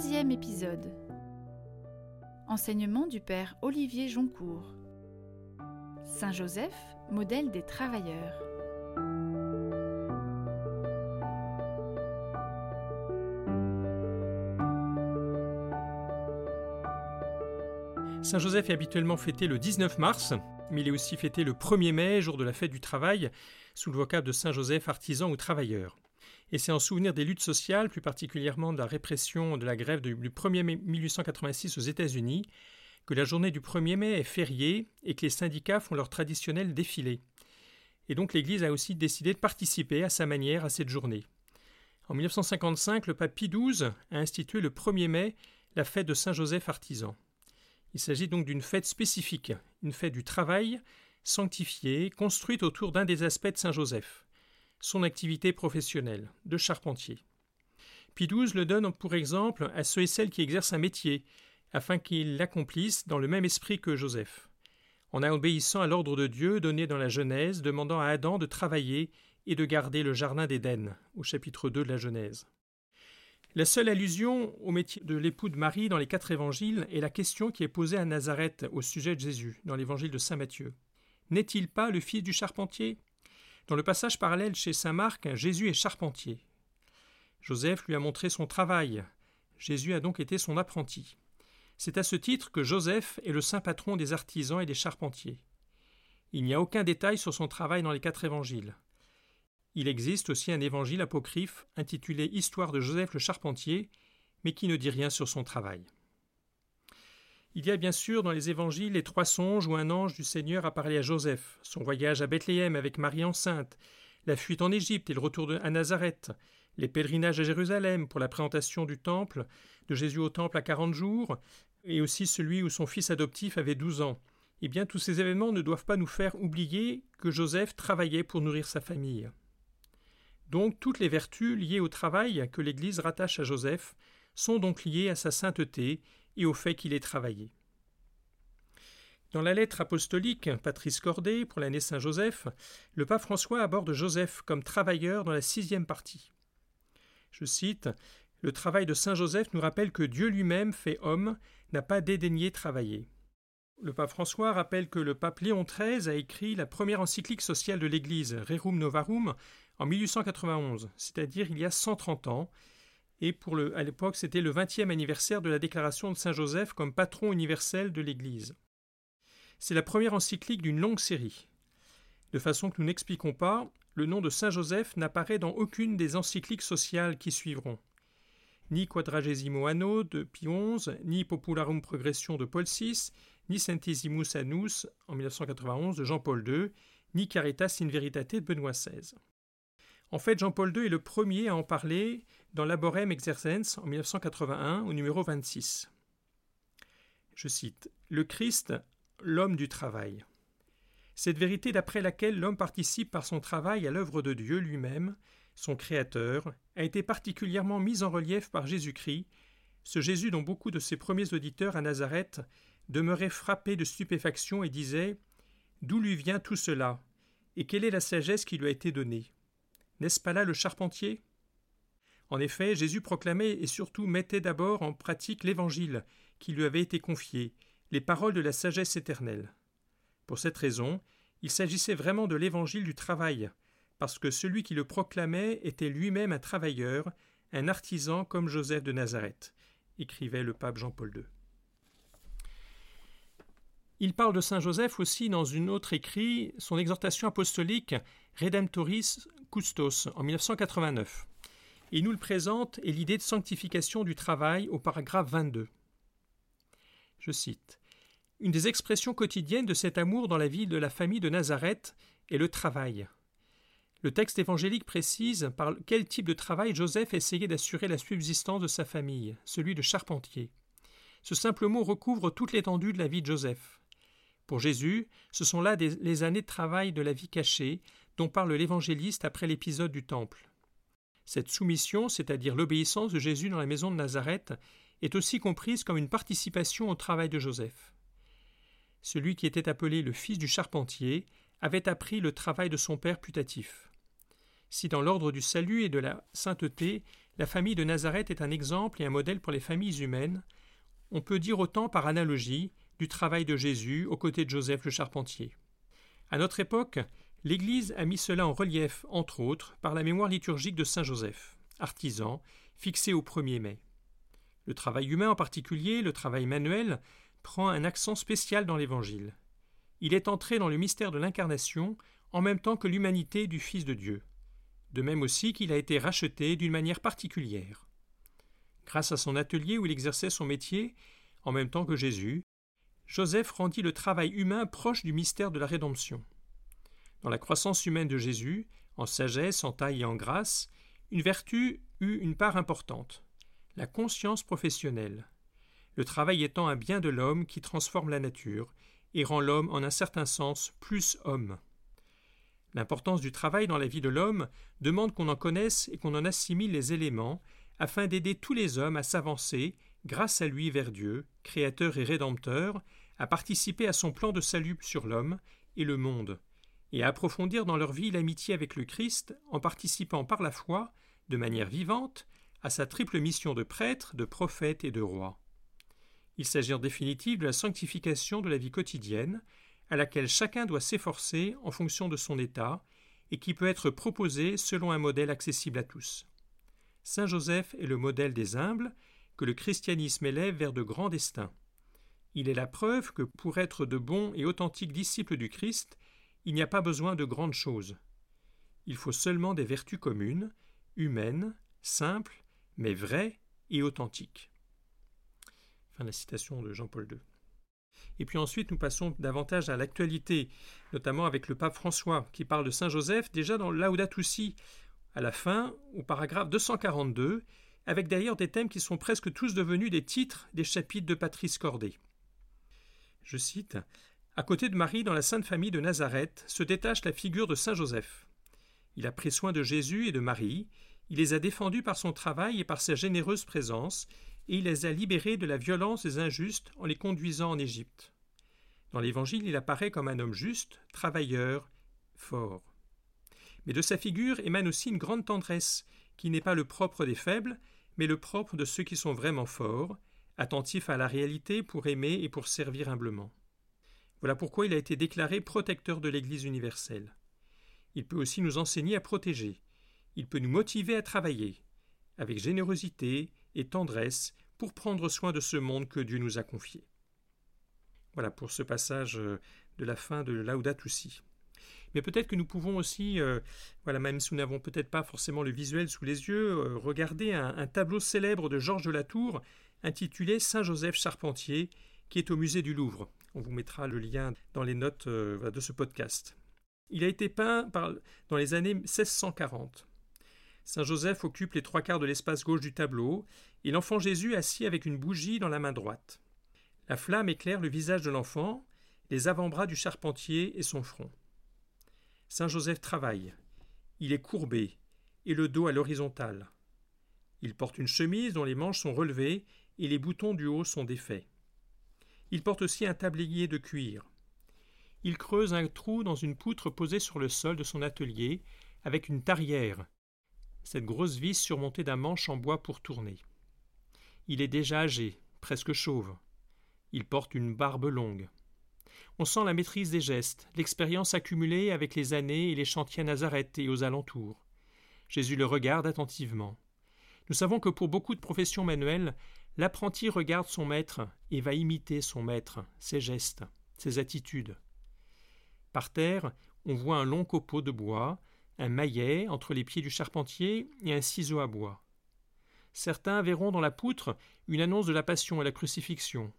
Troisième épisode. Enseignement du Père Olivier Joncourt. Saint Joseph, modèle des travailleurs. Saint Joseph est habituellement fêté le 19 mars, mais il est aussi fêté le 1er mai, jour de la fête du travail, sous le vocable de Saint Joseph artisan ou travailleur. Et c'est en souvenir des luttes sociales, plus particulièrement de la répression de la grève du 1er mai 1886 aux États-Unis, que la journée du 1er mai est fériée et que les syndicats font leur traditionnel défilé. Et donc l'Église a aussi décidé de participer à sa manière à cette journée. En 1955, le pape Pie XII a institué le 1er mai la fête de Saint Joseph artisan. Il s'agit donc d'une fête spécifique, une fête du travail, sanctifiée, construite autour d'un des aspects de Saint Joseph, son activité professionnelle, de charpentier. XII le donne pour exemple à ceux et celles qui exercent un métier, afin qu'ils l'accomplissent dans le même esprit que Joseph, en obéissant à l'ordre de Dieu donné dans la Genèse, demandant à Adam de travailler et de garder le jardin d'Éden, au chapitre 2 de la Genèse. La seule allusion au métier de l'époux de Marie dans les quatre évangiles est la question qui est posée à Nazareth au sujet de Jésus dans l'évangile de saint Matthieu. N'est-il pas le fils du charpentier? Dans le passage parallèle chez saint Marc, Jésus est charpentier. Joseph lui a montré son travail. Jésus a donc été son apprenti. C'est à ce titre que Joseph est le saint patron des artisans et des charpentiers. Il n'y a aucun détail sur son travail dans les quatre évangiles. Il existe aussi un évangile apocryphe intitulé Histoire de Joseph le Charpentier, mais qui ne dit rien sur son travail. Il y a bien sûr dans les évangiles les trois songes où un ange du Seigneur a parlé à Joseph, son voyage à Bethléem avec Marie enceinte, la fuite en Égypte et le retour à Nazareth, les pèlerinages à Jérusalem pour la présentation du temple, de Jésus au temple à quarante jours, et aussi celui où son fils adoptif avait douze ans. Eh bien, tous ces événements ne doivent pas nous faire oublier que Joseph travaillait pour nourrir sa famille. Donc toutes les vertus liées au travail que l'Église rattache à Joseph sont donc liées à sa sainteté et au fait qu'il ait travaillé. Dans la lettre apostolique Patrice Cordet pour l'année Saint-Joseph, le pape François aborde Joseph comme travailleur dans la sixième partie. Je cite Le travail de Saint Joseph nous rappelle que Dieu lui-même, fait homme, n'a pas dédaigné travailler. Le pape François rappelle que le pape Léon XIII a écrit la première encyclique sociale de l'Église, Rerum Novarum, en 1891, c'est-à-dire il y a 130 ans, et pour le, à l'époque c'était le 20e anniversaire de la déclaration de Saint Joseph comme patron universel de l'Église. C'est la première encyclique d'une longue série. De façon que nous n'expliquons pas, le nom de Saint Joseph n'apparaît dans aucune des encycliques sociales qui suivront. Ni Quadragesimo Anno de Pie XI, ni Popularum Progression de Paul VI, ni Centesimus Annus en 1991 de Jean-Paul II, ni Caritas in Veritate de Benoît XVI. En fait, Jean-Paul II est le premier à en parler dans Laborem Exercens en 1981 au numéro 26. Je cite Le Christ, l'homme du travail. Cette vérité d'après laquelle l'homme participe par son travail à l'œuvre de Dieu lui-même, son Créateur, a été particulièrement mise en relief par Jésus-Christ, ce Jésus dont beaucoup de ses premiers auditeurs à Nazareth demeuraient frappés de stupéfaction et disaient D'où lui vient tout cela? Et quelle est la sagesse qui lui a été donnée? N'est-ce pas là le charpentier? En effet, Jésus proclamait et surtout mettait d'abord en pratique l'Évangile qui lui avait été confié, les paroles de la sagesse éternelle. Pour cette raison, il s'agissait vraiment de l'Évangile du travail, parce que celui qui le proclamait était lui-même un travailleur, un artisan comme Joseph de Nazareth, écrivait le pape Jean-Paul II. Il parle de Saint Joseph aussi dans une autre écrit, son exhortation apostolique Redemptoris Custos en 1989. Il nous le présente et l'idée de sanctification du travail au paragraphe 22. Je cite Une des expressions quotidiennes de cet amour dans la vie de la famille de Nazareth est le travail. Le texte évangélique précise par quel type de travail Joseph essayait d'assurer la subsistance de sa famille, celui de charpentier. Ce simple mot recouvre toute l'étendue de la vie de Joseph. Pour Jésus, ce sont là les années de travail de la vie cachée dont parle l'évangéliste après l'épisode du Temple. Cette soumission, c'est-à-dire l'obéissance de Jésus dans la maison de Nazareth, est aussi comprise comme une participation au travail de Joseph. Celui qui était appelé le fils du charpentier avait appris le travail de son père putatif. Si dans l'ordre du salut et de la sainteté, la famille de Nazareth est un exemple et un modèle pour les familles humaines. On peut dire autant par analogie du travail de Jésus aux côtés de Joseph le charpentier. À notre époque, l'Église a mis cela en relief, entre autres, par la mémoire liturgique de Saint Joseph, artisan, fixé au 1er mai. Le travail humain en particulier, le travail manuel, prend un accent spécial dans l'Évangile. Il est entré dans le mystère de l'incarnation en même temps que l'humanité du Fils de Dieu, de même aussi qu'il a été racheté d'une manière particulière. Grâce à son atelier où il exerçait son métier, en même temps que Jésus, Joseph rendit le travail humain proche du mystère de la rédemption. Dans la croissance humaine de Jésus, en sagesse, en taille et en grâce, une vertu eut une part importante la conscience professionnelle. Le travail étant un bien de l'homme qui transforme la nature et rend l'homme en un certain sens plus homme. L'importance du travail dans la vie de l'homme demande qu'on en connaisse et qu'on en assimile les éléments afin d'aider tous les hommes à s'avancer, grâce à lui vers Dieu, créateur et rédempteur, à participer à son plan de salut sur l'homme et le monde, et à approfondir dans leur vie l'amitié avec le Christ en participant par la foi, de manière vivante, à sa triple mission de prêtre, de prophète et de roi. Il s'agit en définitive de la sanctification de la vie quotidienne, à laquelle chacun doit s'efforcer en fonction de son état, et qui peut être proposée selon un modèle accessible à tous. Saint Joseph est le modèle des humbles, que le christianisme élève vers de grands destins. Il est la preuve que pour être de bons et authentiques disciples du Christ, il n'y a pas besoin de grandes choses. Il faut seulement des vertus communes, humaines, simples, mais vraies et authentiques. Fin de la citation de Jean-Paul II. Et puis ensuite, nous passons davantage à l'actualité, notamment avec le pape François, qui parle de Saint Joseph déjà dans Laudato à la fin, au paragraphe 242, avec d'ailleurs des thèmes qui sont presque tous devenus des titres des chapitres de Patrice Cordet. Je cite À côté de Marie, dans la Sainte Famille de Nazareth, se détache la figure de Saint Joseph. Il a pris soin de Jésus et de Marie, il les a défendus par son travail et par sa généreuse présence, et il les a libérés de la violence des injustes en les conduisant en Égypte. Dans l'Évangile, il apparaît comme un homme juste, travailleur, fort. Mais de sa figure émane aussi une grande tendresse, qui n'est pas le propre des faibles, mais le propre de ceux qui sont vraiment forts, attentifs à la réalité pour aimer et pour servir humblement. Voilà pourquoi il a été déclaré protecteur de l'Église universelle. Il peut aussi nous enseigner à protéger. Il peut nous motiver à travailler, avec générosité et tendresse, pour prendre soin de ce monde que Dieu nous a confié. Voilà pour ce passage euh, de la fin de Laudato Si. Mais peut-être que nous pouvons aussi, euh, voilà, même si nous n'avons peut-être pas forcément le visuel sous les yeux, euh, regarder un, tableau célèbre de Georges de Latour intitulé Saint Joseph Charpentier, qui est au musée du Louvre. On vous mettra le lien dans les notes de ce podcast. Il a été peint dans les années 1640. Saint Joseph occupe les trois quarts de l'espace gauche du tableau, et l'enfant Jésus assis avec une bougie dans la main droite. La flamme éclaire le visage de l'enfant, les avant-bras du charpentier et son front. Saint Joseph travaille. Il est courbé, et le dos à l'horizontale. Il porte une chemise dont les manches sont relevées et les boutons du haut sont défaits. Il porte aussi un tablier de cuir. Il creuse un trou dans une poutre posée sur le sol de son atelier avec une tarière, cette grosse vis surmontée d'un manche en bois pour tourner. Il est déjà âgé, presque chauve. Il porte une barbe longue. On sent la maîtrise des gestes, l'expérience accumulée avec les années et les chantiers à Nazareth et aux alentours. Jésus le regarde attentivement. Nous savons que pour beaucoup de professions manuelles, l'apprenti regarde son maître et va imiter son maître, ses gestes, ses attitudes. Par terre, on voit un long copeau de bois, un maillet entre les pieds du charpentier et un ciseau à bois. Certains verront dans la poutre une annonce de la passion et la crucifixion,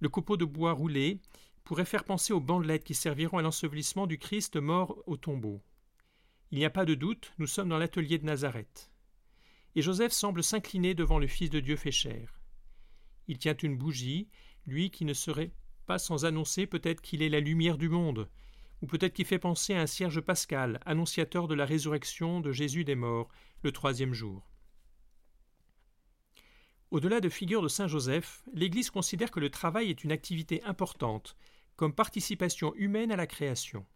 le copeau de bois roulé pourrait faire penser aux bandelettes qui serviront à l'ensevelissement du Christ mort au tombeau. Il n'y a pas de doute, nous sommes dans l'atelier de Nazareth. Et Joseph semble s'incliner devant le Fils de Dieu fait chair. Il tient une bougie, lui qui ne serait pas sans annoncer peut-être qu'il est la lumière du monde, ou peut-être qu'il fait penser à un cierge pascal, annonciateur de la résurrection de Jésus des morts, le troisième jour. Au-delà de figure de Saint Joseph, l'Église considère que le travail est une activité importante, comme participation humaine à la création.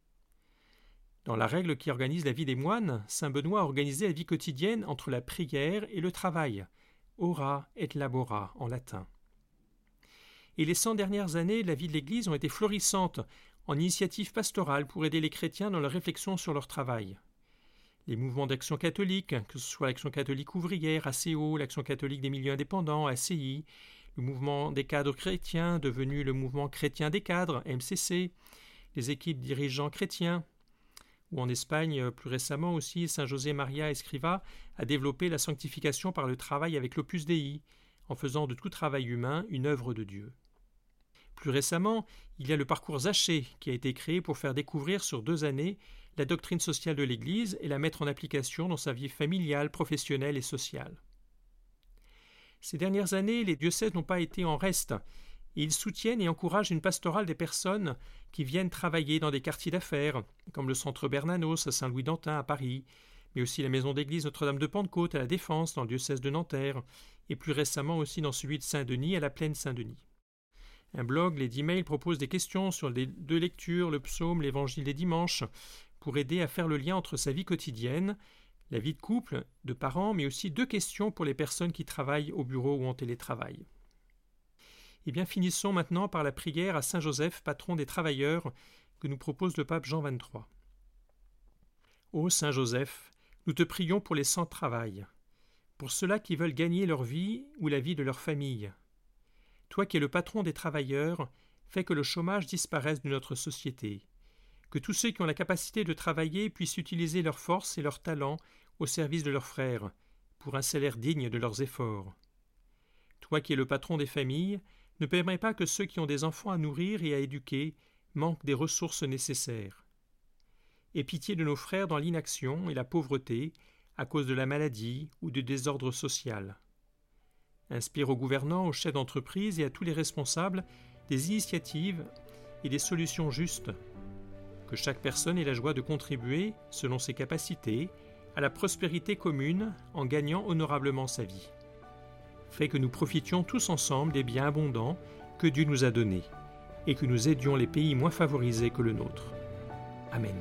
Dans la règle qui organise la vie des moines, saint Benoît a organisé la vie quotidienne entre la prière et le travail, ora et labora en latin. Et les cent dernières années, la vie de l'Église ont été florissantes en initiatives pastorales pour aider les chrétiens dans leur réflexion sur leur travail. Les mouvements d'action catholique, que ce soit l'Action catholique ouvrière, ACO, l'Action catholique des milieux indépendants, ACI, le mouvement des cadres chrétiens, devenu le mouvement chrétien des cadres, MCC, les équipes dirigeants chrétiens, ou en Espagne, plus récemment aussi, Saint José Maria Escriva a développé la sanctification par le travail avec l'Opus Dei, en faisant de tout travail humain une œuvre de Dieu. Plus récemment, il y a le parcours Zaché qui a été créé pour faire découvrir sur deux années la doctrine sociale de l'Église et la mettre en application dans sa vie familiale, professionnelle et sociale. Ces dernières années, les diocèses n'ont pas été en reste, ils soutiennent et encouragent une pastorale des personnes qui viennent travailler dans des quartiers d'affaires, comme le centre Bernanos à Saint-Louis-d'Antin à Paris, mais aussi la maison d'église Notre-Dame de Pentecôte à la Défense dans le diocèse de Nanterre, et plus récemment aussi dans celui de Saint-Denis à la plaine Saint-Denis. Un blog, les e-mails proposent des questions sur les deux lectures, le psaume, l'évangile des dimanches, pour aider à faire le lien entre sa vie quotidienne, la vie de couple, de parents, mais aussi deux questions pour les personnes qui travaillent au bureau ou en télétravail. Eh bien, finissons maintenant par la prière à Saint Joseph, patron des travailleurs, que nous propose le pape Jean XXIII. Ô Saint Joseph, nous te prions pour les sans-travail, pour ceux-là qui veulent gagner leur vie ou la vie de leur famille, toi qui es le patron des travailleurs, fais que le chômage disparaisse de notre société, que tous ceux qui ont la capacité de travailler puissent utiliser leurs forces et leurs talents au service de leurs frères, pour un salaire digne de leurs efforts. Toi qui es le patron des familles, ne permets pas que ceux qui ont des enfants à nourrir et à éduquer manquent des ressources nécessaires. Aie pitié de nos frères dans l'inaction et la pauvreté à cause de la maladie ou du désordre social inspire aux gouvernants, aux chefs d'entreprise et à tous les responsables des initiatives et des solutions justes. Que chaque personne ait la joie de contribuer, selon ses capacités, à la prospérité commune en gagnant honorablement sa vie. Fais que nous profitions tous ensemble des biens abondants que Dieu nous a donnés et que nous aidions les pays moins favorisés que le nôtre. Amen.